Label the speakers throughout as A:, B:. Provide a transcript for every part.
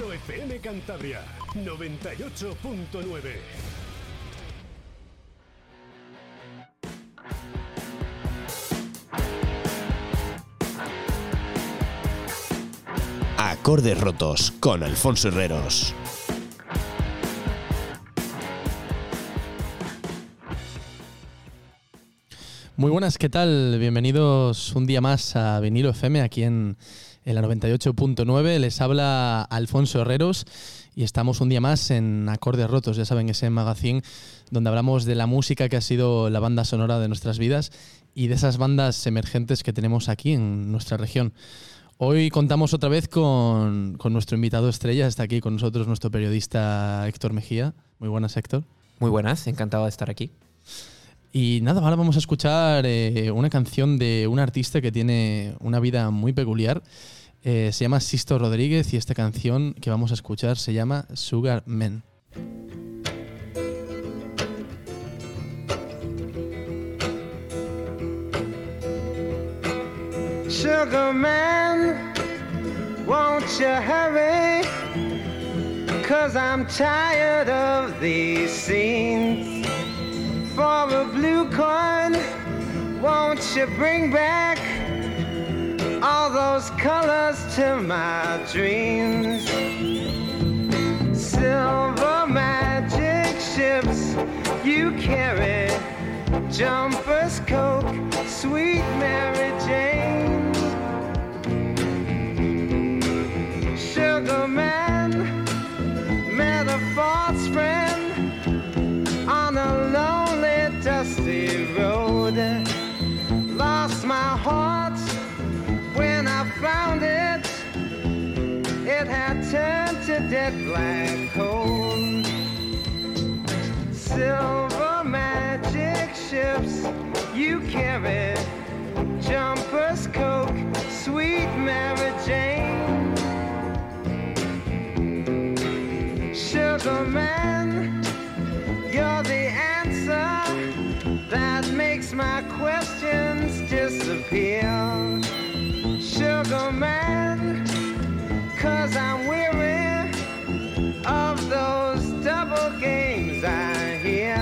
A: Vinilo FM Cantabria 98.9.
B: Acordes rotos con Alfonso Herreros.
C: Muy buenas, ¿qué tal? Bienvenidos un día más a Vinilo FM aquí en, en la 98.9. Les habla Alfonso Herreros y estamos un día más en Acordes Rotos, ya saben, ese magazine donde hablamos de la música que ha sido la banda sonora de nuestras vidas y de esas bandas emergentes que tenemos aquí en nuestra región. Hoy contamos otra vez con, con nuestro invitado estrella, está aquí con nosotros nuestro periodista Héctor Mejía. Muy buenas, Héctor.
D: Muy buenas, encantado de estar aquí.
C: Y nada, ahora vamos a escuchar eh, una canción de un artista que tiene una vida muy peculiar. Eh, se llama Sisto Rodríguez y esta canción que vamos a escuchar se llama Sugar Man.
E: Sugar man, won't you hurry? Cause I'm tired of these scenes. For a blue coin, won't you bring back all those colors to my dreams? Silver magic ships you carry, jumpers, coke, sweet Mary Jane. Sugar man met dead black coal. Silver magic ships you carry, jumpers, coke, sweet Mary Jane. Sugar man, you're the answer that makes my questions disappear. Sugar man, cause I'm weary of those double games I hear.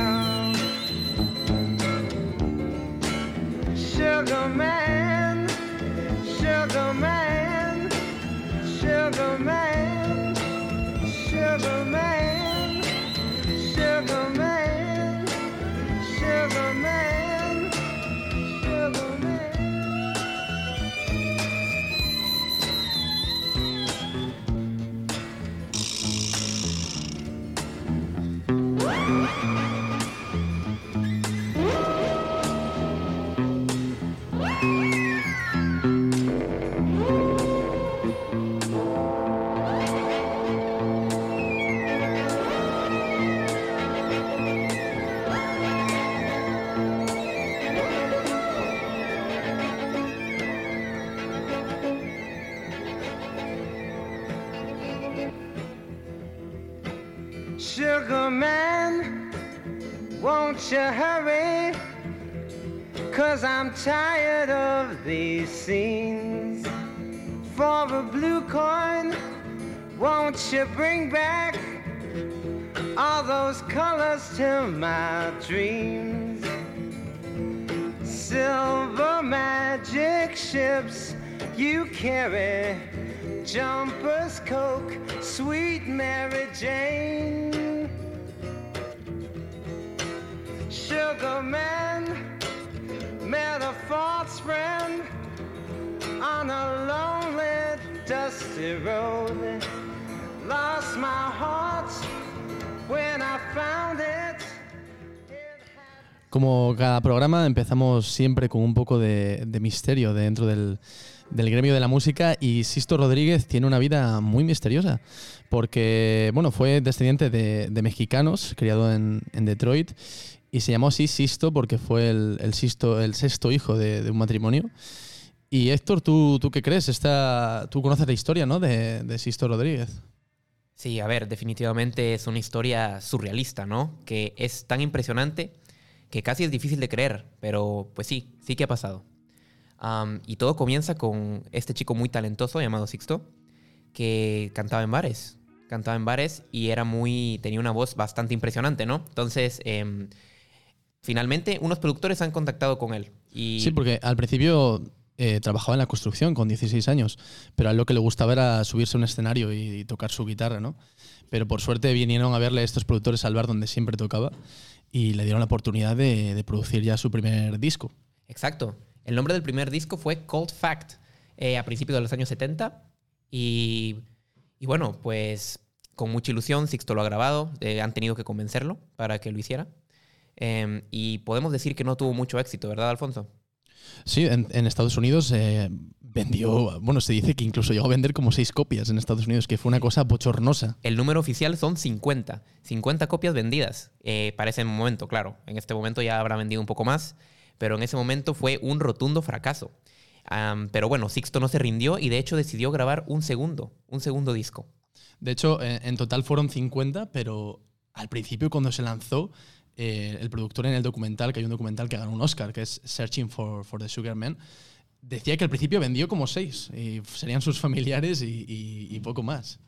E: Sugar man, sugar man, sugar man, to my dreams? Silver magic ships you carry, jumpers, coke, sweet Mary Jane. Sugar man met a false friend on a lonely, dusty road. Lost my heart when I found.
C: Como cada programa empezamos siempre con un poco de, de misterio dentro del, del gremio de la música y Sisto Rodríguez tiene una vida muy misteriosa porque bueno, fue descendiente de, de mexicanos, criado en, en, Detroit y se llamó así Sisto porque fue el, el, sisto, el sexto hijo de, de, un matrimonio. Y Héctor, ¿tú, tú qué crees? Esta, tú conoces la historia ¿no? de, de Sisto Rodríguez.
D: Sí, a ver, definitivamente es una historia surrealista, ¿no? Que es tan impresionante que casi es difícil de creer, pero pues sí, sí que ha pasado. Y todo comienza con este chico muy talentoso llamado Sixto, que cantaba en bares. cantaba en bares y era muy, tenía una voz bastante impresionante, ¿no? Entonces, em, finalmente, unos productores han contactado con él. Y
C: Sí, porque al principio eh, trabajaba en la construcción con 16 años, pero a él lo que le gustaba era subirse a un escenario y, y tocar su guitarra, ¿no? Pero por suerte vinieron a verle estos productores al bar donde siempre tocaba y le dieron la oportunidad de, producir ya su primer disco.
D: Exacto. El nombre del primer disco fue Cold Fact eh, a principios de los años 70. Y, y bueno, pues con mucha ilusión Sixto lo ha grabado. eh, han tenido que convencerlo para que lo hiciera. Em, y podemos decir que no tuvo mucho éxito, ¿verdad, Alfonso?
C: Sí, en, en Estados Unidos eh, vendió, bueno, se dice que incluso llegó a vender como seis copias en Estados Unidos, que fue una cosa bochornosa.
D: El número oficial son 50. 50 copias vendidas eh, para ese momento, claro. En este momento ya habrá vendido un poco más, pero en ese momento fue un rotundo fracaso. Pero bueno, Sixto no se rindió y de hecho decidió grabar un segundo, un segundo disco.
C: De hecho, eh, en total fueron 50, pero al principio cuando se lanzó, eh, el productor en el documental, que hay un documental que ganó un Oscar, que es Searching for, the Sugar Man, decía que al principio vendió como seis, y serían sus familiares y poco más.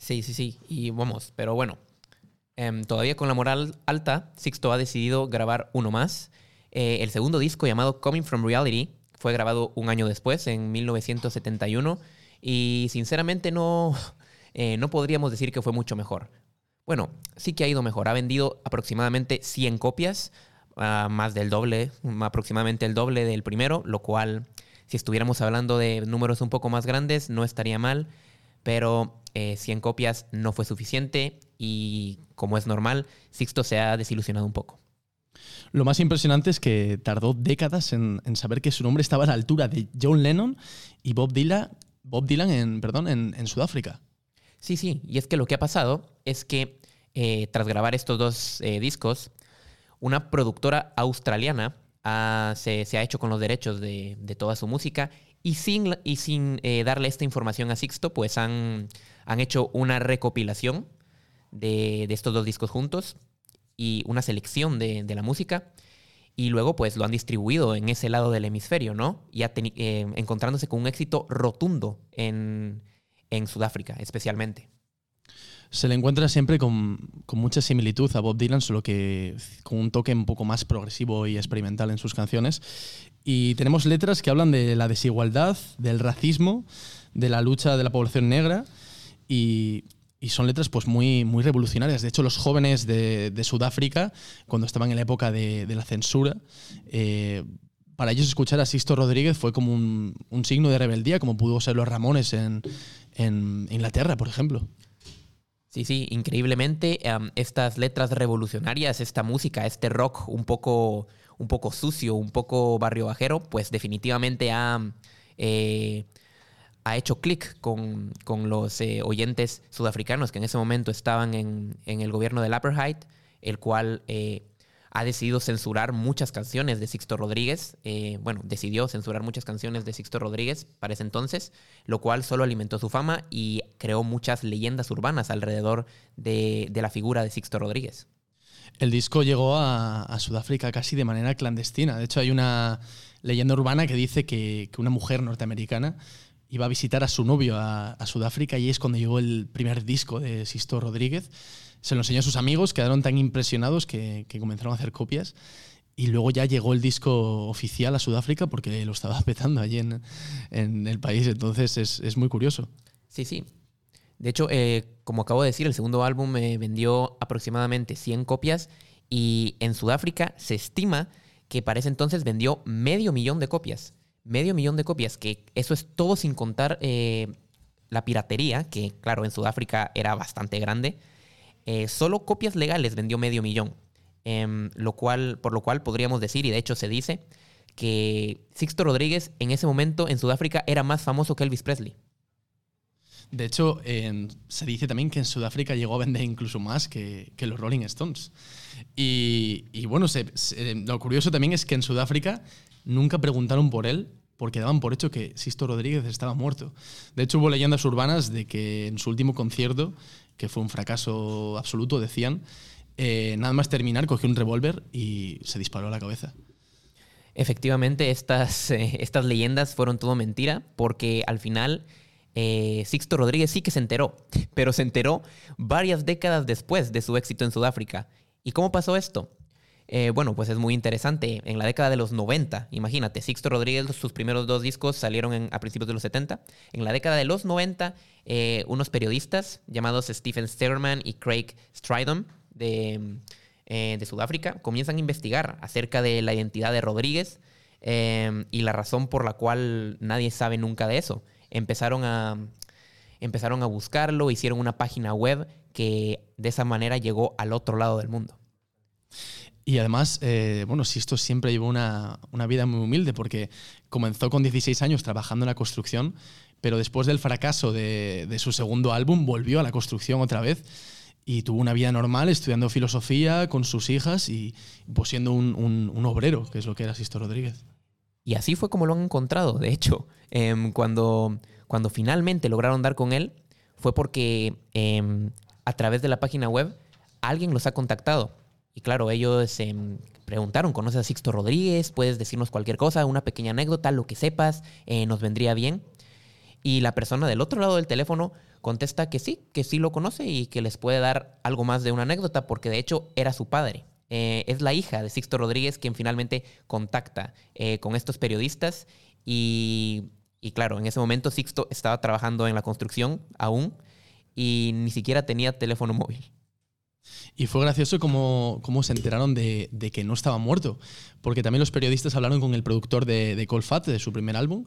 D: Sí, sí, sí. Y vamos, pero bueno. em, todavía con la moral alta, Sixto ha decidido grabar uno más. Eh, el segundo disco, llamado Coming from Reality, fue grabado un año después, en 1971. Y sinceramente no, eh, no podríamos decir que fue mucho mejor. Bueno, sí que ha ido mejor. Ha vendido aproximadamente 100 copias, ah, más del doble, aproximadamente el doble del primero, lo cual, si estuviéramos hablando de números un poco más grandes, no estaría mal pero eh, 100 copias no fue suficiente y como es normal, Sixto se ha desilusionado un poco.
C: Lo más impresionante es que tardó décadas en, saber que su nombre estaba a la altura de John Lennon y Bob Dylan, Bob Dylan en, perdón, en Sudáfrica.
D: Sí, sí, y es que lo que ha pasado es que eh, tras grabar estos dos eh, discos, una productora australiana ha- se, ha hecho con los derechos de, toda su música y sin, y sin eh, darle esta información a Sixto, pues han, hecho una recopilación de, estos dos discos juntos y una selección de, la música. Y luego, pues lo han distribuido en ese lado del hemisferio, ¿no? Y eh, encontrándose con un éxito rotundo en, en Sudáfrica, especialmente.
C: Se le encuentra siempre con, mucha similitud a Bob Dylan, solo que con un toque un poco más progresivo y experimental en sus canciones. Y tenemos letras que hablan de la desigualdad, del racismo, de la lucha de la población negra y, son letras pues muy, revolucionarias. De hecho, los jóvenes de, de Sudáfrica, cuando estaban en la época de, de la censura, eh, para ellos escuchar a Sisto Rodríguez fue como un, un signo de rebeldía, como pudo ser los Ramones en, en Inglaterra, por ejemplo.
D: Sí, sí, increíblemente em, estas letras revolucionarias, esta música, este rock un poco, un poco sucio, un poco barrio bajero, pues definitivamente ha, eh, ha hecho clic con, con los eh, oyentes sudafricanos que en ese momento estaban en, en el gobierno del Apartheid, el cual eh, ha decidido censurar muchas canciones de Sixto Rodríguez. eh, bueno, decidió censurar muchas canciones de Sixto Rodríguez para ese entonces, lo cual solo alimentó su fama y creó muchas leyendas urbanas alrededor de, de la figura de Sixto Rodríguez.
C: El disco llegó a, Sudáfrica casi de manera clandestina. De hecho, hay una leyenda urbana que dice que, una mujer norteamericana iba a visitar a su novio a, Sudáfrica y es cuando llegó el primer disco de Sisto Rodríguez. Se lo enseñó a sus amigos, quedaron tan impresionados que, que comenzaron a hacer copias. Y luego ya llegó el disco oficial a Sudáfrica porque lo estaba petando allí en, en el país. Entonces es, es muy curioso.
D: Sí, sí. De hecho, eh, como acabo de decir, el segundo álbum me vendió aproximadamente 100 copias y en Sudáfrica se estima que para ese entonces vendió medio millón de copias. Medio millón de copias, que eso es todo sin contar eh, la piratería, que claro, en Sudáfrica era bastante grande. Eh, solo copias legales vendió medio millón. Em, lo cual, por lo cual podríamos decir, y de hecho se dice, que Sixto Rodríguez en ese momento en Sudáfrica era más famoso que Elvis Presley.
C: De hecho, se dice también que en Sudáfrica llegó a vender incluso más que, los Rolling Stones. Y, bueno, se- lo curioso también es que en Sudáfrica nunca preguntaron por él porque daban por hecho que Sisto Rodríguez estaba muerto. De hecho, hubo leyendas urbanas de que en su último concierto, que fue un fracaso absoluto, decían, eh, nada más terminar, cogió un revólver y se disparó a la cabeza.
D: Efectivamente, estas, eh, estas leyendas fueron todo mentira, porque al final eh, Sixto Rodríguez sí que se enteró, pero se enteró varias décadas después de su éxito en Sudáfrica. ¿Y cómo pasó esto? Eh, bueno, pues es muy interesante. En la década de los 90, imagínate, Sixto Rodríguez, sus primeros dos discos salieron a principios de los 70. En la década de los 90, eh, unos periodistas llamados Stephen Sterman y Craig Stridham de, eh, de Sudáfrica comienzan a investigar acerca de la identidad de Rodríguez y la razón por la cual nadie sabe nunca de eso. Empezaron a, empezaron a buscarlo, hicieron una página web que de esa manera llegó al otro lado del mundo.
C: Y además, eh, bueno, Sisto siempre llevó una, una vida muy humilde porque comenzó con 16 años trabajando en la construcción, pero después del fracaso de, de su segundo álbum volvió a la construcción otra vez y tuvo una vida normal estudiando filosofía con sus hijas y pues siendo un, un- un obrero, que es lo que era Sisto Rodríguez.
D: Y así fue como lo han encontrado. De hecho, em, cuando, cuando finalmente lograron dar con él, fue porque em, a través de la página web alguien los ha contactado. Y claro, ellos em, preguntaron, ¿conoces a Sixto Rodríguez? ¿Puedes decirnos cualquier cosa, una pequeña anécdota, lo que sepas? eh, nos vendría bien. Y la persona del otro lado del teléfono contesta que sí, que sí lo conoce y que les puede dar algo más de una anécdota, porque de hecho era su padre. Eh, es la hija de Sixto Rodríguez quien finalmente contacta eh, con estos periodistas y, y claro, en ese momento Sixto estaba trabajando en la construcción aún y ni siquiera tenía teléfono móvil.
C: Y fue gracioso cómo, cómo se enteraron de, de que no estaba muerto, porque también los periodistas hablaron con el productor de, de Colfat, de su primer álbum,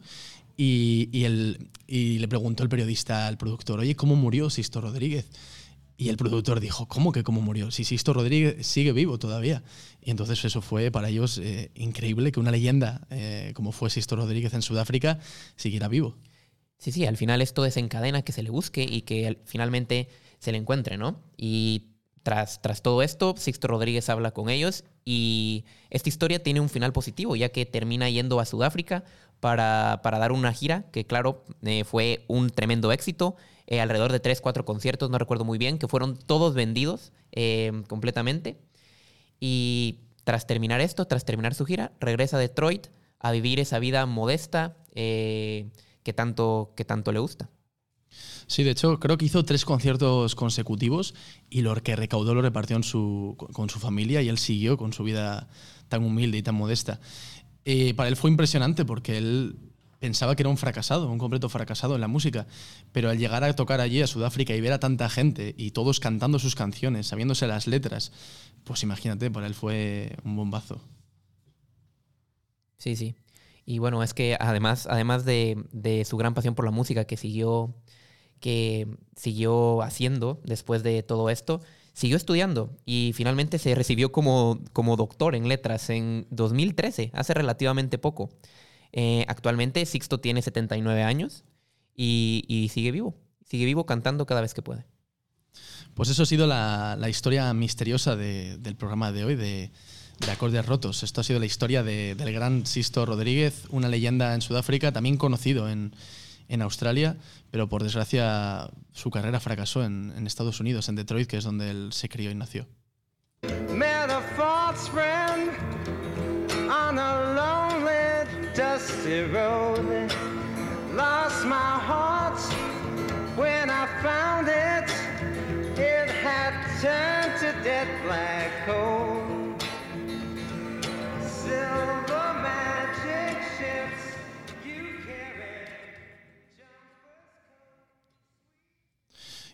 C: y, y, el- y le preguntó el periodista al productor, oye, ¿cómo murió Sisto Rodríguez? Y el productor dijo, ¿cómo que cómo murió? Si Sisto Rodríguez sigue vivo todavía. Y entonces eso fue para ellos eh, increíble que una leyenda eh, como fue Sisto Rodríguez en Sudáfrica siguiera vivo.
D: Sí, sí, al final esto desencadena que se le busque y que al- finalmente se le encuentre, ¿no? Y tras, tras todo esto, Sixto Rodríguez habla con ellos y esta historia tiene un final positivo, ya que termina yendo a Sudáfrica para, para dar una gira, que claro, eh, fue un tremendo éxito, eh, alrededor de 3, 4 conciertos, no recuerdo muy bien, que fueron todos vendidos eh, completamente. Y tras terminar esto, tras terminar su gira, regresa a Detroit a vivir esa vida modesta que, tanto, que tanto le gusta.
C: Sí, de hecho, creo que hizo tres conciertos consecutivos y lo que recaudó lo repartió con su familia y él siguió con su vida tan humilde y tan modesta. Eh, para él fue impresionante porque él pensaba que era un fracasado, un completo fracasado en la música, pero al llegar a tocar allí a Sudáfrica y ver a tanta gente y todos cantando sus canciones, sabiéndose las letras, pues imagínate, para él fue un bombazo.
D: Sí, sí. Y bueno, es que además, además de, de su gran pasión por la música que siguió, que siguió haciendo después de todo esto, siguió estudiando y finalmente se recibió como, como doctor en letras en 2013, hace relativamente poco. Eh, actualmente Sixto tiene 79 años y, y sigue vivo, sigue vivo cantando cada vez que puede.
C: Pues eso ha sido la, la historia misteriosa de- del programa de hoy, de, de Acordes Rotos. Esto ha sido la historia de- del gran Sisto Rodríguez, una leyenda en Sudáfrica, también conocido en, en Australia, pero por desgracia su carrera fracasó en, Estados Unidos, en Detroit, que es donde él se crió y nació.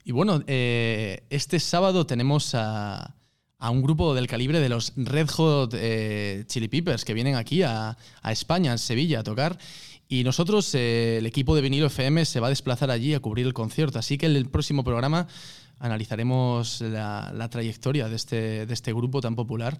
C: Y bueno, eh, este sábado tenemos a, a un grupo del calibre de los Red Hot eh, Chili Peppers que vienen aquí a, España, en Sevilla, a tocar. Y nosotros, eh, el equipo de Vinilo FM, se va a desplazar allí a cubrir el concierto. Así que el próximo programa analizaremos la, la trayectoria de este, de este grupo tan popular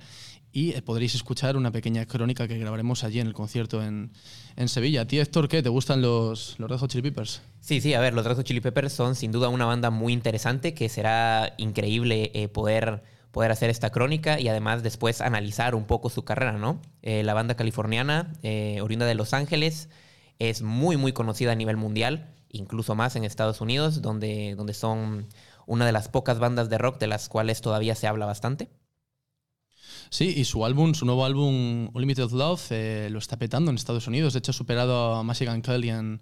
C: y eh, podréis escuchar una pequeña crónica que grabaremos allí en el concierto en, en Sevilla. ¿A ti, Héctor, qué? ¿Te gustan los, los Red Hot Chili Peppers?
D: Sí, sí, a ver, los Red Hot Chili Peppers son sin duda una banda muy interesante que será increíble eh, poder, poder hacer esta crónica y además después analizar un poco su carrera, ¿no? Eh, la banda californiana, eh, oriunda de Los Ángeles, es muy, muy conocida a nivel mundial, incluso más en Estados Unidos, donde, donde son una de las pocas bandas de rock de las cuales todavía se habla bastante.
C: Sí, y su álbum, su nuevo álbum Unlimited Love, eh, lo está petando en Estados Unidos. De hecho, ha superado a Machine Kelly en,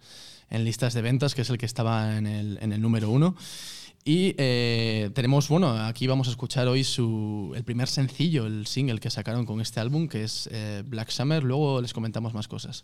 C: en listas de ventas, que es el que estaba en el, en el número uno. Y eh, tenemos, bueno, aquí vamos a escuchar hoy su, el primer sencillo, el single que sacaron con este álbum, que es eh, Black Summer. Luego les comentamos más cosas.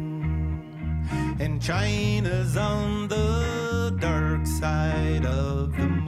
A: And China's on the dark side of the moon.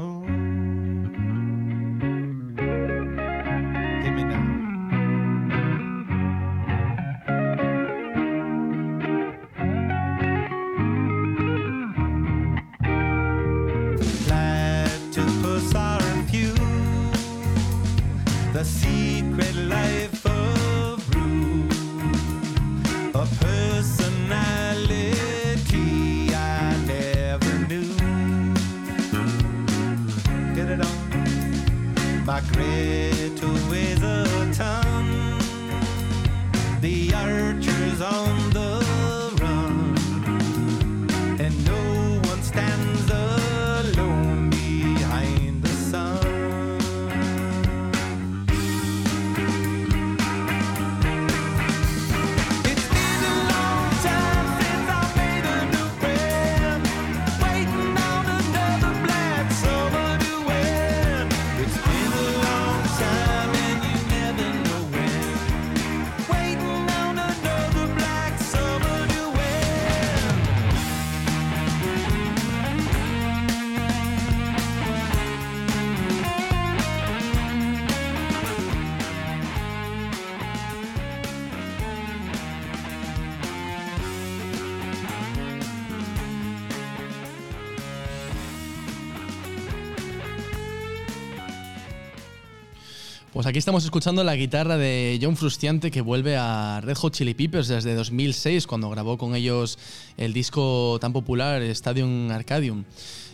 C: Aquí estamos escuchando la guitarra de John Frusciante que vuelve a Red Hot Chili Peppers desde 2006 cuando grabó con ellos el disco tan popular Stadium Arcadium.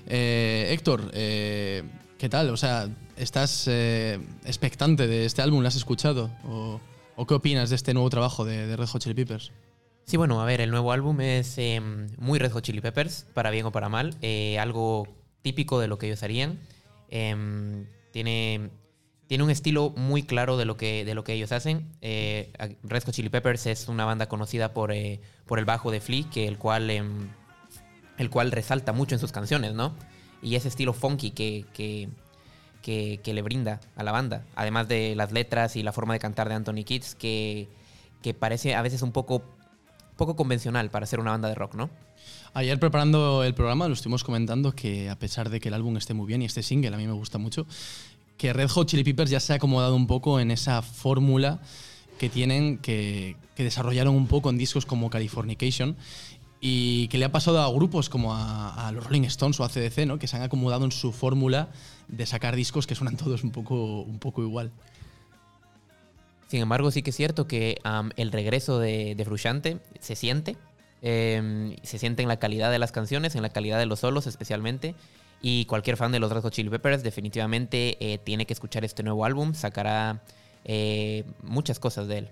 C: Eh, Héctor, eh, ¿qué tal? O sea, ¿estás eh, expectante de este álbum? ¿Lo has escuchado? ¿O, qué opinas de este nuevo trabajo de, de Red Hot Chili Peppers?
D: Sí, bueno, a ver, el nuevo álbum es eh, muy Red Hot Chili Peppers, para bien o para mal, algo típico de lo que ellos harían. Em, tiene, tiene un estilo muy claro de lo que, de lo que ellos hacen. Eh, Red Hot Chili Peppers es una banda conocida por, eh, por el bajo de Flea, que el cual, em, el cual resalta mucho en sus canciones, ¿no? Y ese estilo funky que, que, que, que le brinda a la banda, además de las letras y la forma de cantar de Anthony Kids, que, que parece a veces un poco poco convencional para ser una banda de rock, ¿no?
C: Ayer preparando el programa lo estuvimos comentando que a pesar de que el álbum esté muy bien y este single a mí me gusta mucho, que Red Hot Chili Peppers ya se ha acomodado un poco en esa fórmula que tienen, que, que desarrollaron un poco en discos como Californication y que le ha pasado a grupos como a, los Rolling Stones o a CDC, ¿no? que se han acomodado en su fórmula de sacar discos que suenan todos un poco, un poco igual.
D: Sin embargo, sí que es cierto que el regreso de, de Frusciante se siente. em, se siente en la calidad de las canciones, en la calidad de los solos especialmente. Y cualquier fan de los Red Hot Chili Peppers definitivamente eh, tiene que escuchar este nuevo álbum. Sacará eh, muchas cosas de él.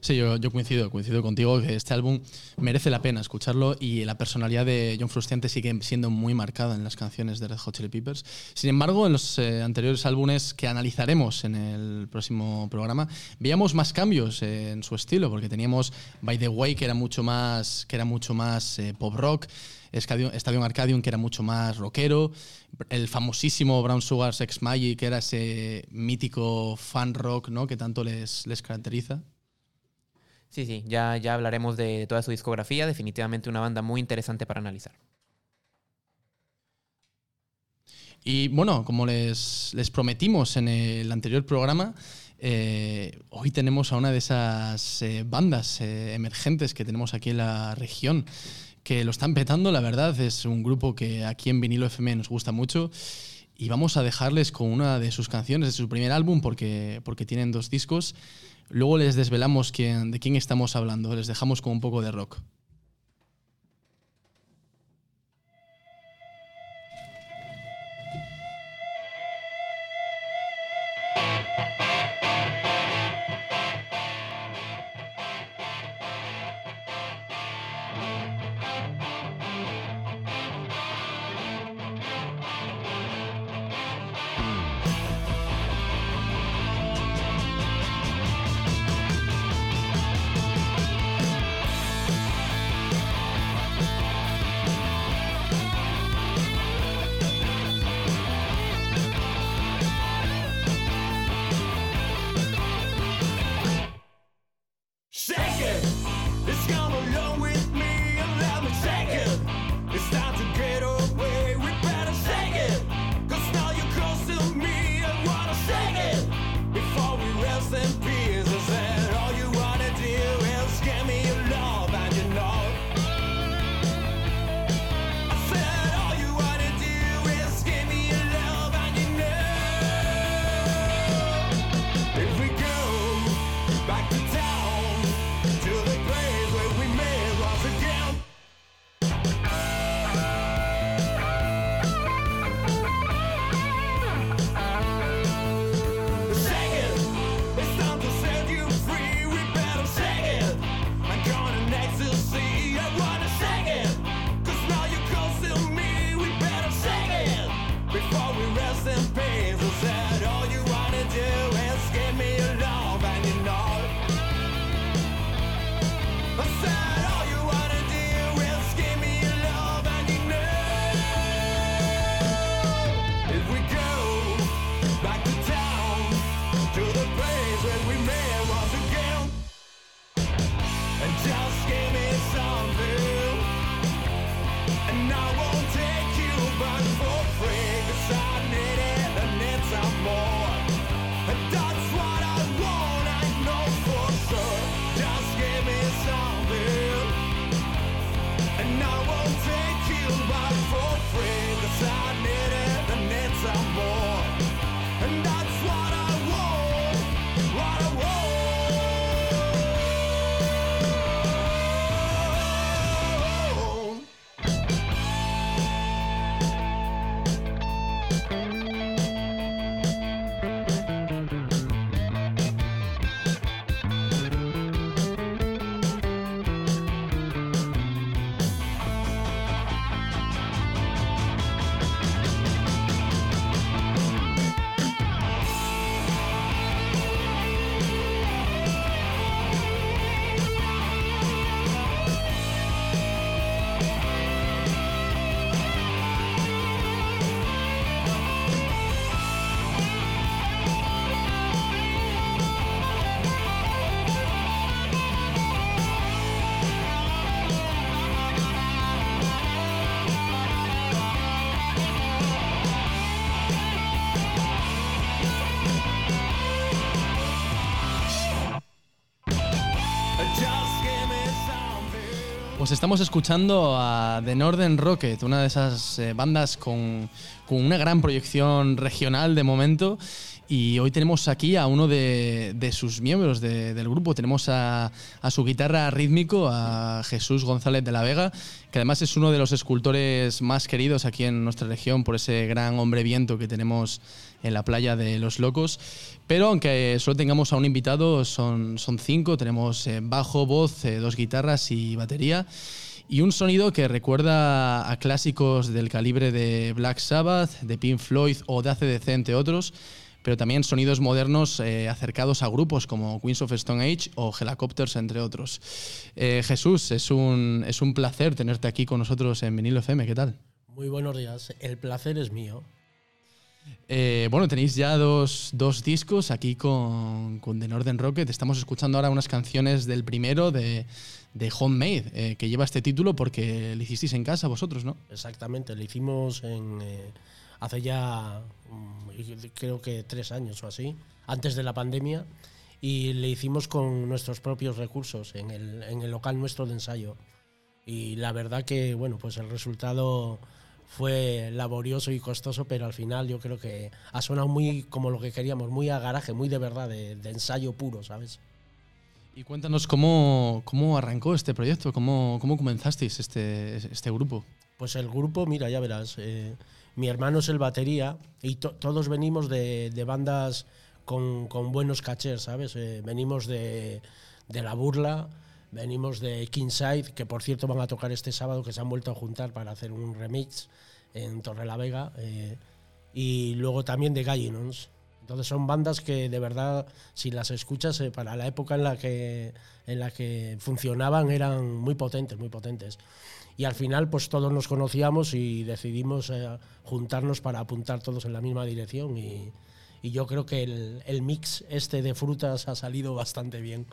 C: Sí, yo, coincido, coincido contigo que este álbum merece la pena escucharlo y la personalidad de John Frusciante sigue siendo muy marcada en las canciones de Red Hot Chili Peppers. Sin embargo, en los eh, anteriores álbumes que analizaremos en el próximo programa, veíamos más cambios en su estilo, porque teníamos By the Way, que era mucho más, que era mucho más pop rock, Stadium, Stadium Arcadium, que era mucho más rockero, el famosísimo Brown Sugar Sex Magic, que era ese mítico fan rock ¿no? que tanto les, les caracteriza.
D: Sí, sí, ya, ya hablaremos de, de toda su discografía. Definitivamente una banda muy interesante para analizar.
C: Y bueno, como les, les prometimos en el anterior programa, eh, hoy tenemos a una de esas eh, bandas eh, emergentes que tenemos aquí en la región, que lo están petando, la verdad. Es un grupo que aquí en Vinilo FM nos gusta mucho.
A: y vamos a dejarles con una de sus canciones de su primer álbum porque, porque tienen dos discos. Luego les desvelamos de quién estamos hablando, les dejamos con un poco de rock. Pues estamos escuchando a The Northern Rocket, una de esas eh, bandas con, una gran proyección regional de momento. Y hoy tenemos aquí a uno de, sus miembros de- del grupo. Tenemos a su guitarra rítmico, a Jesús González de la Vega, que además es uno de los escultores más queridos aquí en nuestra región por ese gran hombre viento que tenemos en la playa de Los Locos. Pero aunque solo tengamos a un invitado, son, son cinco. Tenemos eh, bajo, voz, eh, dos guitarras y batería. Y un sonido que recuerda a clásicos del calibre de Black Sabbath, de Pink Floyd o de ACDC, entre otros, pero también sonidos modernos eh, acercados a grupos como Queens of Stone Age o Helicopters, entre otros. Eh, Jesús, es un, es un placer tenerte aquí con nosotros en Vinilo FM. ¿Qué tal?
F: Muy buenos días. El placer es mío.
A: Eh, bueno, tenéis ya dos, dos discos aquí con, con The Northern Rocket. Estamos escuchando ahora unas canciones del primero de, de Homemade, eh, que lleva este título porque lo hicisteis en casa vosotros, ¿no?
F: Exactamente. Lo hicimos en, eh, hace ya mm, creo que tres años o así, antes de la pandemia. Y le hicimos con nuestros propios recursos en el, local nuestro de ensayo. Y la verdad que, bueno, pues el resultado fue laborioso y costoso, pero al final yo creo que ha sonado muy como lo que queríamos, muy a garaje, muy de verdad, de, de ensayo puro, ¿sabes?
C: Y cuéntanos cómo, cómo arrancó este proyecto, cómo, cómo comenzasteis este, este grupo.
F: Pues el grupo, mira, ya verás, eh, mi hermano es el batería y to- todos venimos de, de bandas con, con buenos cachés, ¿sabes? Eh, venimos de, de La Burla, venimos de Kingside, que por cierto van a tocar este sábado, que se han vuelto a juntar para hacer un remix en Torrelavega, eh, y luego también de Gallinons. Entonces son bandas que de verdad, si las escuchas, para la época en la, que, en la que funcionaban, eran muy potentes, muy potentes. Y al final, pues todos nos conocíamos y decidimos eh, juntarnos para apuntar todos en la misma dirección. Y, y yo creo que el, el mix este de frutas ha salido bastante bien.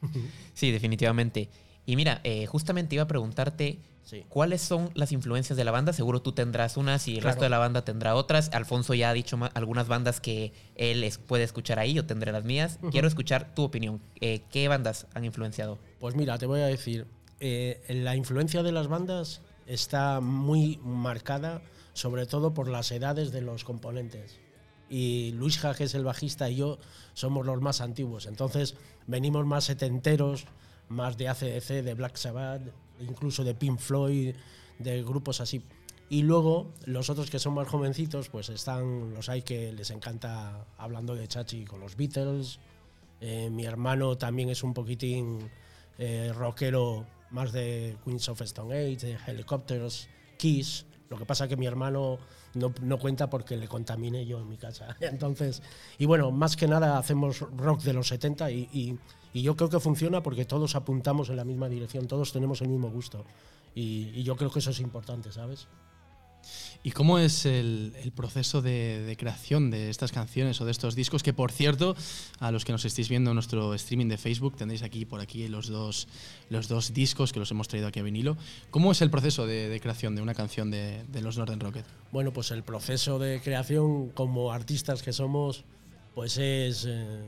D: Sí, definitivamente. Y mira, eh, justamente iba a preguntarte
F: Sí.
D: cuáles son las influencias de la banda. Seguro tú tendrás unas y el
F: Claro.
D: resto de la banda tendrá otras. Alfonso ya ha dicho algunas bandas que él es- puede escuchar ahí, yo tendré las mías. Quiero escuchar tu opinión. Eh, ¿Qué bandas han influenciado?
F: Pues mira, te voy a decir, eh, la influencia de las bandas está muy marcada, sobre todo por las edades de los componentes. Y Luis que es el bajista, y yo somos los más antiguos. Entonces venimos más setenteros, más de ACDC, de Black Sabbath, incluso de Pink Floyd, de grupos así. Y luego los otros que son más jovencitos, pues están, los hay que les encanta hablando de Chachi con los Beatles, eh, mi hermano también es un poquitín eh, rockero más de Queens of Stone Age, de Helicopters, Kiss. Lo que pasa que mi hermano no, no cuenta porque le contaminé yo en mi casa. Entonces, y bueno, más que nada hacemos rock de los 70 y, y- yo creo que funciona porque todos apuntamos en la misma dirección, todos tenemos el mismo gusto. Y yo creo que eso es importante, ¿sabes?
C: ¿Y cómo es el, proceso de, creación de estas canciones o de estos discos? Que por cierto, a los que nos estéis viendo en nuestro streaming de Facebook, tendréis aquí por aquí los dos, los dos discos que los hemos traído aquí a vinilo. ¿Cómo es el proceso de, creación de una canción de, de los Northern Rocket?
F: Bueno, pues el proceso de creación como artistas que somos, pues es eh,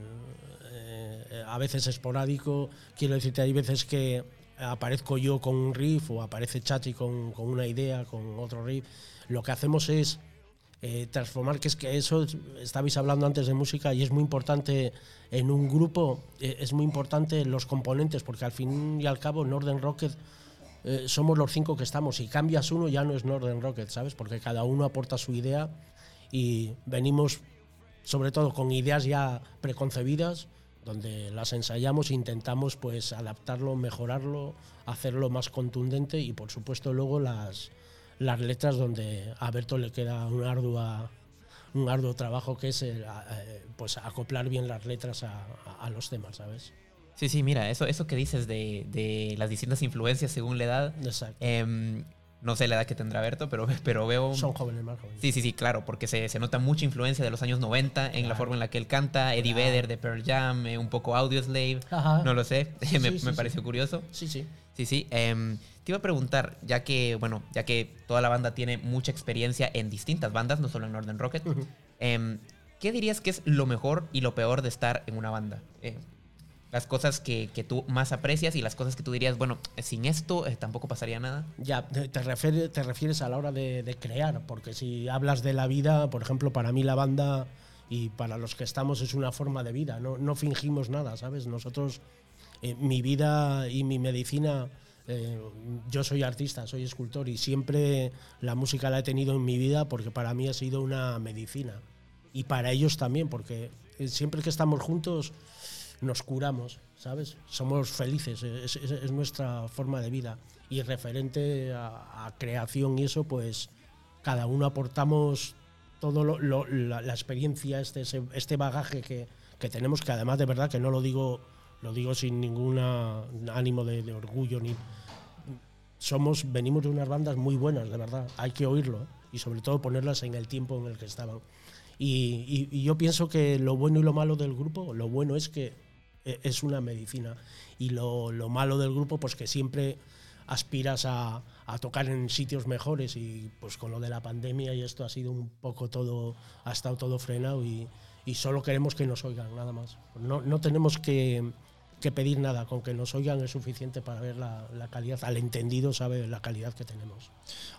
F: eh, a veces esporádico. Quiero decirte, hay veces que aparezco yo con un riff o aparece Chachi con, con una idea, con otro riff. Lo que hacemos es eh, transformar, que es que eso, es- estabais hablando antes de música y es muy importante en un grupo, eh, es muy importante los componentes, porque al fin y al cabo Northern Rocket eh, somos los cinco que estamos. Si cambias uno ya no es Northern Rocket, ¿sabes? Porque cada uno aporta su idea y venimos sobre todo con ideas ya preconcebidas donde las ensayamos e intentamos pues adaptarlo, mejorarlo, hacerlo más contundente y por supuesto luego las, las letras donde a Berto le queda un ardua un arduo trabajo que es el, eh, pues acoplar bien las letras a, a- a los temas, ¿sabes?
D: Sí, sí, mira, eso, eso que dices de, de las distintas influencias según la edad.
F: Exacto.
D: em, no sé la edad que tendrá Berto, pero, pero veo...
F: Son jóvenes más jóvenes.
D: Sí, sí, sí, claro, porque se, se nota mucha influencia de los años 90 en la forma en la que él canta, Eddie
F: Claro.
D: Vedder de Pearl Jam, eh, un poco Audioslave,
F: Ajá.
D: no lo sé,
F: Sí,
D: me,
F: sí,
D: me
F: sí.
D: pareció curioso.
F: Sí, sí.
D: Sí, sí. em, te iba a preguntar, ya que, bueno, ya que toda la banda tiene mucha experiencia en distintas bandas, no solo en Northern Rocket,
F: Ujú.
D: em, ¿qué dirías que es lo mejor y lo peor de estar en una banda? Eh, las cosas que, que tú más aprecias y las cosas que tú dirías, bueno, sin esto eh, tampoco pasaría nada.
F: Ya, te, te refiere- te refieres a la hora de, de crear, porque si hablas de la vida, por ejemplo, para mí la banda y para los que estamos es una forma de vida, no, no fingimos nada, ¿sabes? Nosotros, eh, mi vida y mi medicina, eh, yo soy artista, soy escultor y siempre la música la he tenido en mi vida porque para mí ha sido una medicina. Y para ellos también, porque eh, siempre que estamos juntos nos curamos, ¿sabes? Somos felices, es, es- es nuestra forma de vida. Y referente a, creación y eso, pues cada uno aportamos todo lo- la, la experiencia, este, este bagaje que, que tenemos, que además de verdad que no lo digo, lo digo sin ningún ánimo de, orgullo ni somos, venimos de unas bandas muy buenas, de verdad. Hay que oírlo y sobre todo ponerlas en el tiempo en el que estaban. Y, yo pienso que lo bueno y lo malo del grupo, lo bueno es que eh, es una medicina y lo, lo malo del grupo, pues que siempre aspiras a, tocar en sitios mejores y pues con lo de la pandemia y esto ha sido un poco todo, ha estado todo frenado y solo queremos que nos oigan, nada más. No, no tenemos que, que pedir nada, con que nos oigan es suficiente para ver la, la calidad, al entendido sabe la calidad que tenemos.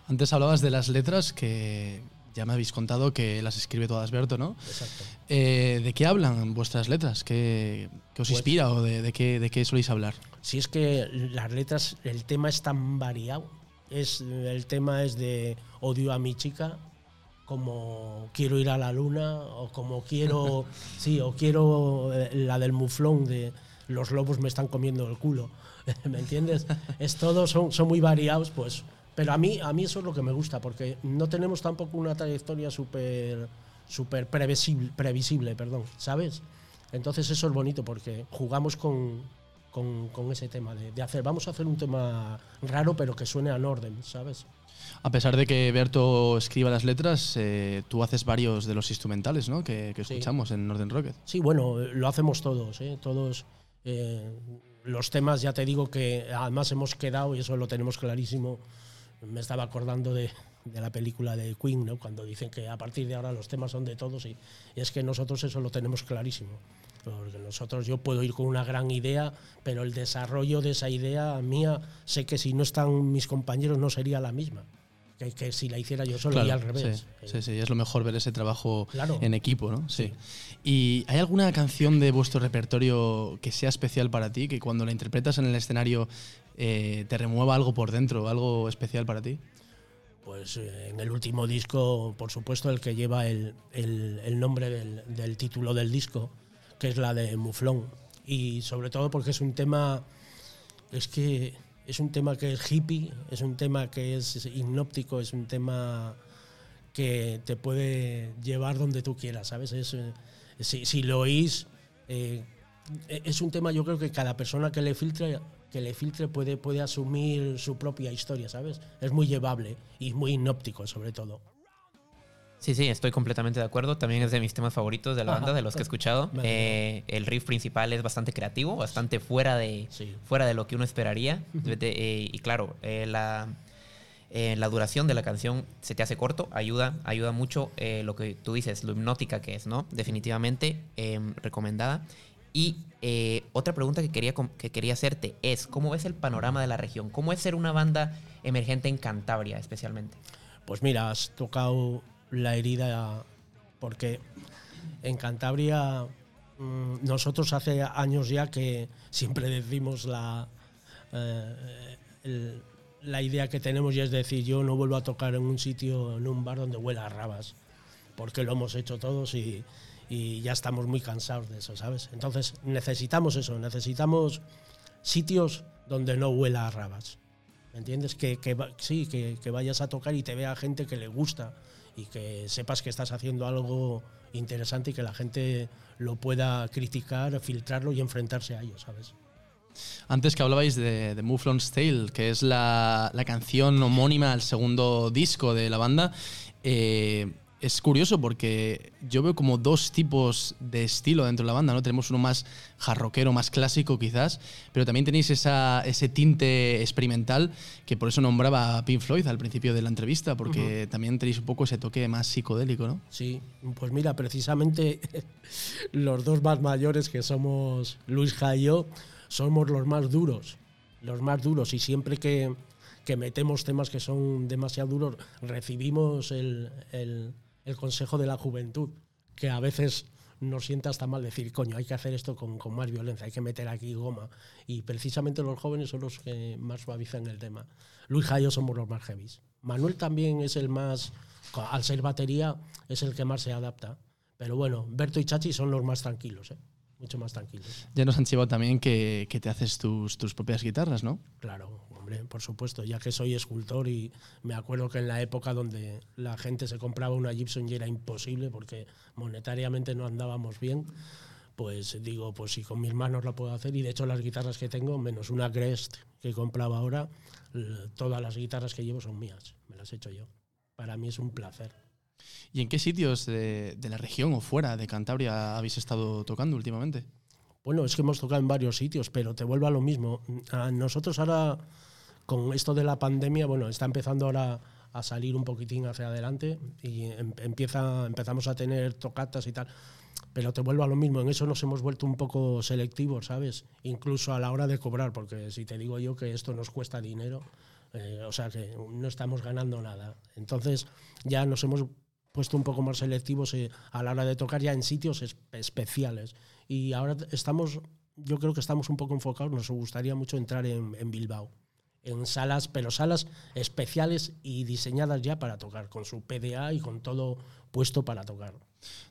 C: Antes hablabas de las letras que ya me habéis contado que las escribe todas Berto, ¿no?
F: Exacto.
C: Eh, ¿De qué hablan vuestras letras? ¿Qué, qué os
F: Pues-
C: inspira o de, de qué, de qué soléis hablar?
F: Si es que las letras, el tema es tan variado. Es, el tema es de odio a mi chica, como quiero ir a la luna, o como quiero, sí, o quiero eh, la del muflón de los lobos me están comiendo el culo. ¿Me entiendes? Es todo, son, son muy variados, pues. Pero a mí, a mí eso es lo que me gusta, porque no tenemos tampoco una trayectoria súper súper previsible, previsible, perdón, ¿sabes? Entonces eso es bonito porque jugamos con, con, con ese tema de, de hacer, vamos a hacer un tema raro pero que suene a orden, ¿sabes?
C: A pesar de que Berto escriba las letras, eh, tú haces varios de los instrumentales, ¿no? Que, que
F: Sí.
C: escuchamos en Northern Rocket.
F: Sí, bueno, lo hacemos todos, ¿eh? todos eh, los temas, ya te digo que además hemos quedado, y eso lo tenemos clarísimo, me estaba acordando de, de la película de Queen, ¿no? cuando dicen que a partir de ahora los temas son de todos, y, y es que nosotros eso lo tenemos clarísimo. Porque nosotros, yo puedo ir con una gran idea, pero el desarrollo de esa idea mía, sé que si no están mis compañeros no sería la misma. Que, que si la hiciera yo solo y al revés.
C: Sí, sí, sí, es lo mejor ver ese trabajo
F: Claro.
C: en equipo, ¿no? Sí. ¿Y hay alguna canción de vuestro repertorio que sea especial para ti, que cuando la interpretas en el escenario eh, te remueva algo por dentro, algo especial para ti?
F: Pues eh, en el último disco, por supuesto, el que lleva el, el- nombre del, del título del disco, que es la de Muflón. Y sobre todo porque es un tema, es que es un tema que es hippie, es un tema que es hipnóptico, es un tema que te puede llevar donde tú quieras, ¿sabes? Es, eh, si, si lo oís, eh, es un tema yo creo que cada persona que le filtre que le filtre puede, puede asumir su propia historia, ¿sabes? Es muy llevable y muy hipnóptico sobre todo.
D: Sí, sí, estoy completamente de acuerdo. También es de mis temas favoritos de la banda, de los que he escuchado. Eh, el riff principal es bastante creativo, bastante fuera de,
F: Sí.
D: fuera de lo que uno esperaría. De- de- eh, y claro, eh, la, eh, la duración de la canción se te hace corto, ayuda, ayuda mucho eh, lo que tú dices, lo hipnótica que es, ¿no? Definitivamente em, recomendada. Y eh, otra pregunta que quería, que quería hacerte es, ¿cómo ves el panorama de la región? ¿Cómo es ser una banda emergente en Cantabria especialmente?
F: Pues mira, has tocado la herida porque en Cantabria mm, nosotros hace años ya que siempre decimos la, eh, la idea que tenemos y es decir, yo no vuelvo a tocar en un sitio, en un bar donde huela a rabas, porque lo hemos hecho todos y, y ya estamos muy cansados de eso, ¿sabes? Entonces necesitamos eso, necesitamos sitios donde no huela a rabas. ¿Me entiendes? Que, que sí, que, que vayas a tocar y te vea gente que le gusta y que sepas que estás haciendo algo interesante y que la gente lo pueda criticar, filtrarlo y enfrentarse a ello, ¿sabes?
C: Antes que hablabais de, de Muflon's Tale, que es la, la canción homónima al segundo disco de la banda, eh, es curioso porque yo veo como dos tipos de estilo dentro de la banda, ¿no? Tenemos uno más jarroquero, más clásico quizás, pero también tenéis esa, ese tinte experimental que por eso nombraba a Pink Floyd al principio de la entrevista, porque también tenéis un poco ese toque más psicodélico, ¿no?
F: Sí, pues mira, precisamente los dos más mayores que somos Luis Ja y yo, somos los más duros, los más duros y siempre que, que metemos temas que son demasiado duros, recibimos el, el- el consejo de la juventud, que a veces nos sienta hasta mal decir, coño, hay que hacer esto con, con más violencia, hay que meter aquí goma. Y precisamente los jóvenes son los que más suavizan el tema. Luis Ja y yo somos los más heavies. Manuel también es el más, al ser batería, es el que más se adapta. Pero bueno, Berto y Chachi son los más tranquilos, ¿eh? Mucho más tranquilos.
C: Ya nos han chivado también que, que te haces tus, tus propias guitarras, ¿no?
F: Claro, hombre, por supuesto, ya que soy escultor y me acuerdo que en la época donde la gente se compraba una Gibson y era imposible porque monetariamente no andábamos bien, pues digo, pues si con mis manos lo puedo hacer y de hecho las guitarras que tengo, menos una Crest que compraba ahora, todas las guitarras que llevo son mías, me las he hecho yo. Para mí es un placer.
C: ¿Y en qué sitios de, de la región o fuera de Cantabria habéis estado tocando últimamente?
F: Bueno, es que hemos tocado en varios sitios, pero te vuelvo a lo mismo. A nosotros ahora, con esto de la pandemia, bueno, está empezando ahora a salir un poquitín hacia adelante y em- empieza, empezamos a tener tocatas y tal. Pero te vuelvo a lo mismo, en eso nos hemos vuelto un poco selectivos, ¿sabes? Incluso a la hora de cobrar, porque si te digo yo que esto nos cuesta dinero, eh, o sea que no estamos ganando nada. Entonces ya nos hemos puesto un poco más selectivos eh, a la hora de tocar ya en sitios es- especiales. Y ahora estamos, yo creo que estamos un poco enfocados, nos gustaría mucho entrar en, en Bilbao, en salas, pero salas especiales y diseñadas ya para tocar, con su PDA y con todo puesto para tocar.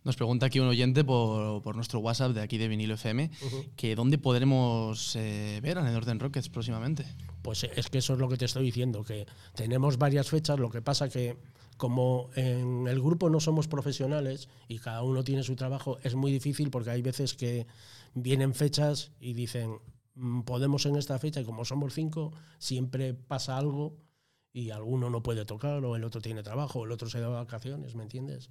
A: Nos pregunta aquí un oyente por, por nuestro WhatsApp de aquí de Vinilo FM que dónde podremos eh, ver a Northern Rockets próximamente.
F: Pues es que eso es lo que te estoy diciendo, que tenemos varias fechas, lo que pasa que como en el grupo no somos profesionales y cada uno tiene su trabajo, es muy difícil porque hay veces que vienen fechas y dicen, "Mm, podemos en esta fecha y como somos cinco, siempre pasa algo y alguno no puede tocar o el otro tiene trabajo o el otro se da vacaciones, ¿me entiendes?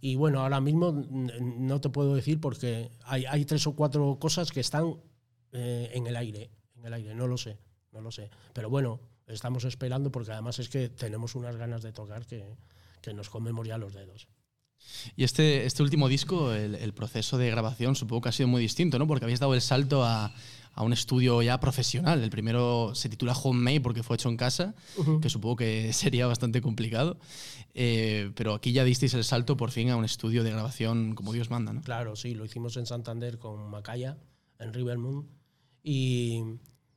F: Y bueno, ahora mismo no te puedo decir porque hay, hay tres o cuatro cosas que están eh, en el aire, en el aire, no lo sé, no lo sé. Pero bueno, estamos esperando porque además es que tenemos unas ganas de tocar que, que nos comemos ya los dedos.
A: Y este, este último disco, el, el proceso de grabación, supongo que ha sido muy distinto, ¿no? Porque habéis dado el salto a, a un estudio ya profesional. El primero se titula Homemade porque fue hecho en casa, que supongo que sería bastante complicado. Eh, pero aquí ya disteis el salto por fin a un estudio de grabación como Dios manda, ¿no?
F: Claro, sí, lo hicimos en Santander con Macaya, en Rivermoon. Y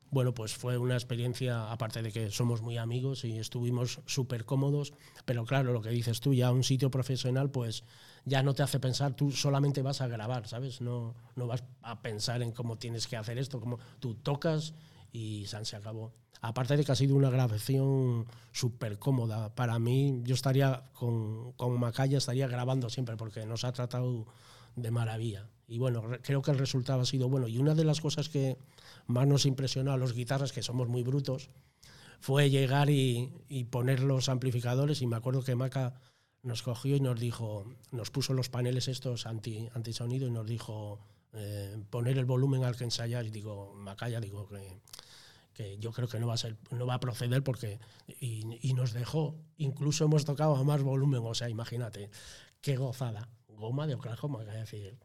F: bueno, pues fue una experiencia, aparte de que somos muy amigos y estuvimos súper cómodos, pero claro, lo que dices tú, ya un sitio profesional, pues ya no te hace pensar, tú solamente vas a grabar, ¿sabes? No, no vas a pensar en cómo tienes que hacer esto, como tú tocas y san se acabó. Aparte de que ha sido una grabación súper cómoda. Para mí, yo estaría con, con Macaya, estaría grabando siempre porque nos ha tratado de maravilla. Y bueno, re- creo que el resultado ha sido bueno. Y una de las cosas que más nos impresionó a los guitarras, que somos muy brutos, fue llegar y, poner los amplificadores. Y me acuerdo que Maca nos cogió y nos dijo, nos puso los paneles estos anti, antisonido y nos dijo eh, poner el volumen al que ensayáis. Digo, Macaya, digo que, yo creo que no va a ser, no va a proceder porque y, y nos dejó. Incluso hemos tocado a más volumen, o sea, imagínate, qué gozada. Goma de Oklahoma, que decir.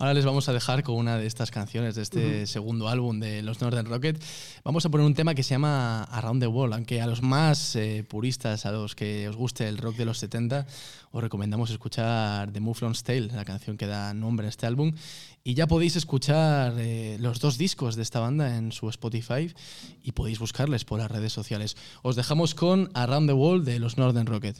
A: Ahora les vamos a dejar con una de estas canciones de este segundo álbum de los Northern Rocket. Vamos a poner un tema que se llama Around the World, aunque a los más eh, puristas, a los que os guste el rock de los 70, os recomendamos escuchar The Mufflon's Tale, la canción que da nombre a este álbum. Y ya podéis escuchar eh, los dos discos de esta banda en su Spotify y podéis buscarles por las redes sociales. Os dejamos con Around the World de los Northern Rocket.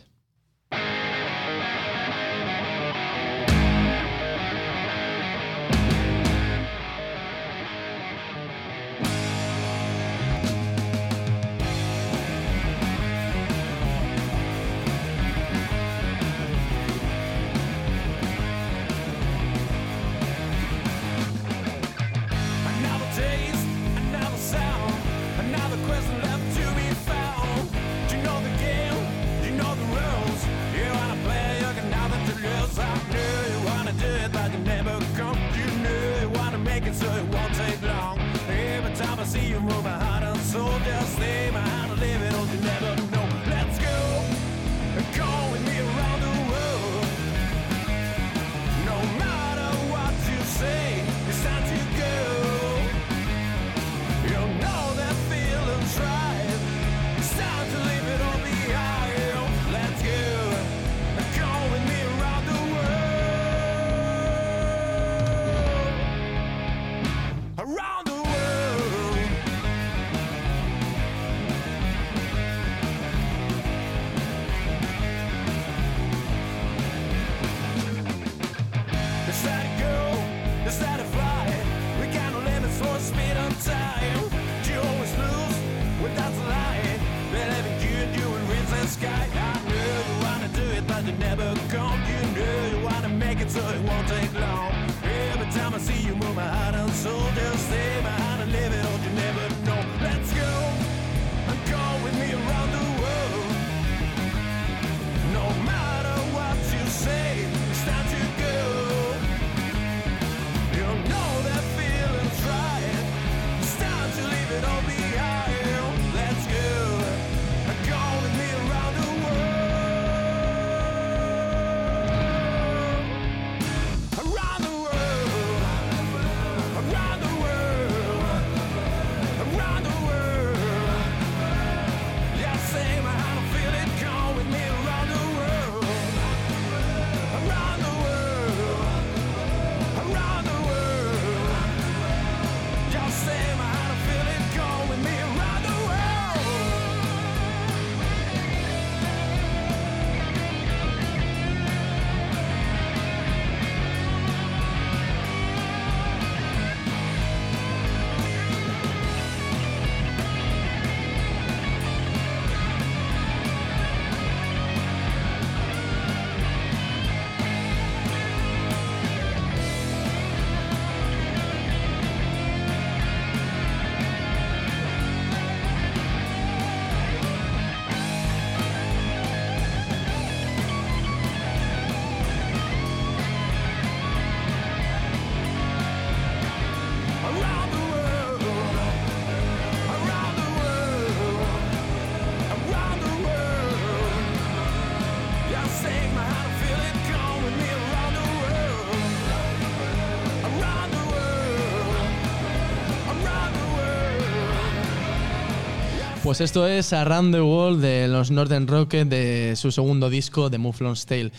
C: Pues esto es Around the World de los Northern Rocket de su segundo disco, The Mufflon's Tale.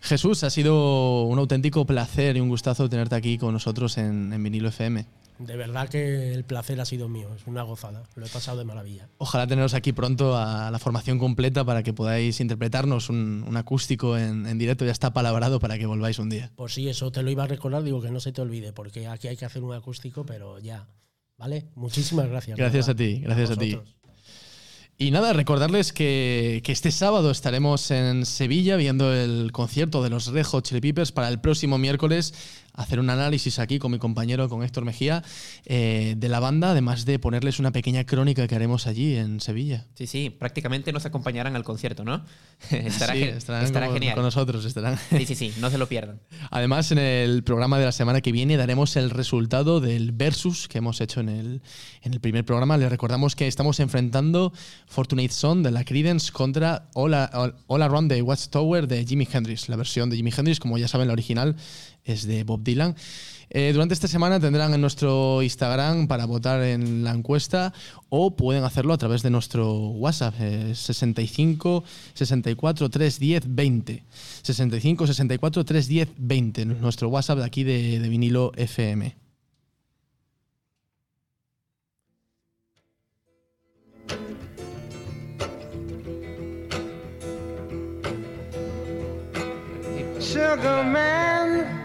C: Jesús, ha sido un auténtico placer y un gustazo tenerte aquí con nosotros en, en Vinilo FM.
F: De verdad que el placer ha sido mío, es una gozada, lo he pasado de maravilla.
C: Ojalá teneros aquí pronto a la formación completa para que podáis interpretarnos un, un acústico en, en directo. Ya está palabrado para que volváis un día.
F: Pues sí, eso te lo iba a recordar, digo que no se te olvide, porque aquí hay que hacer un acústico, pero ya. ¿Vale? Muchísimas gracias.
C: Gracias a ti, gracias a ti. Y nada, recordarles que, este sábado estaremos en Sevilla viendo el concierto de los Red Hot Chili Peppers para el próximo miércoles hacer un análisis aquí con mi compañero, con Héctor Mejía, eh, de la banda, además de ponerles una pequeña crónica que haremos allí en Sevilla.
D: Sí, sí, prácticamente nos acompañarán al concierto, ¿no? estará
C: Sí, estarán
D: estará
C: con,
D: genial.
C: con nosotros. Estarán.
D: Sí, sí, sí, no se lo pierdan.
C: Además, en el programa de la semana que viene daremos el resultado del versus que hemos hecho en el, en el primer programa. Les recordamos que estamos enfrentando Fortunate Son de la Creedence contra All, All- All Around the Watchtower de Jimi Hendrix. La versión de Jimi Hendrix, como ya saben, la original es de Bob Dylan. Eh, durante esta semana tendrán en nuestro Instagram para votar en la encuesta o pueden hacerlo a través de nuestro WhatsApp eh, 65 64 310 20 65 64 310 20 nuestro WhatsApp de aquí de, de vinilo FM.
E: Sugar man,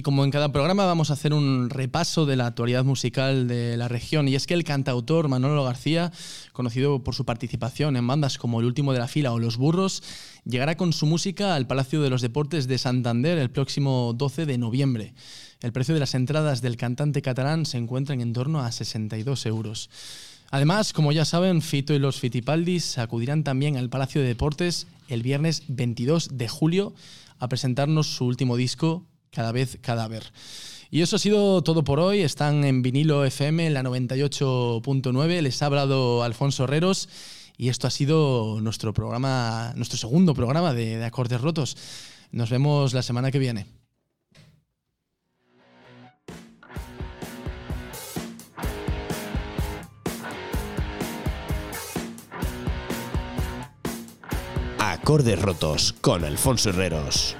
C: Y como en cada programa vamos a hacer un repaso de la actualidad musical de la región. Y es que el cantautor Manolo García, conocido por su participación en bandas como El Último de la Fila o Los Burros, llegará con su música al Palacio de los Deportes de Santander el próximo 12 de noviembre. El precio de las entradas del cantante catalán se encuentra en torno a 62 euros. Además, como ya saben, Fito y los Fitipaldis acudirán también al Palacio de Deportes el viernes 22 de julio a presentarnos su último disco, Cada vez Cadáver. Y eso ha sido todo por hoy. Están en vinilo FM, en la 98.9. Les ha hablado Alfonso Herreros. Y esto ha sido nuestro programa, nuestro segundo programa de, de Acordes Rotos. Nos vemos la semana que viene.
B: Acordes rotos con Alfonso Herreros.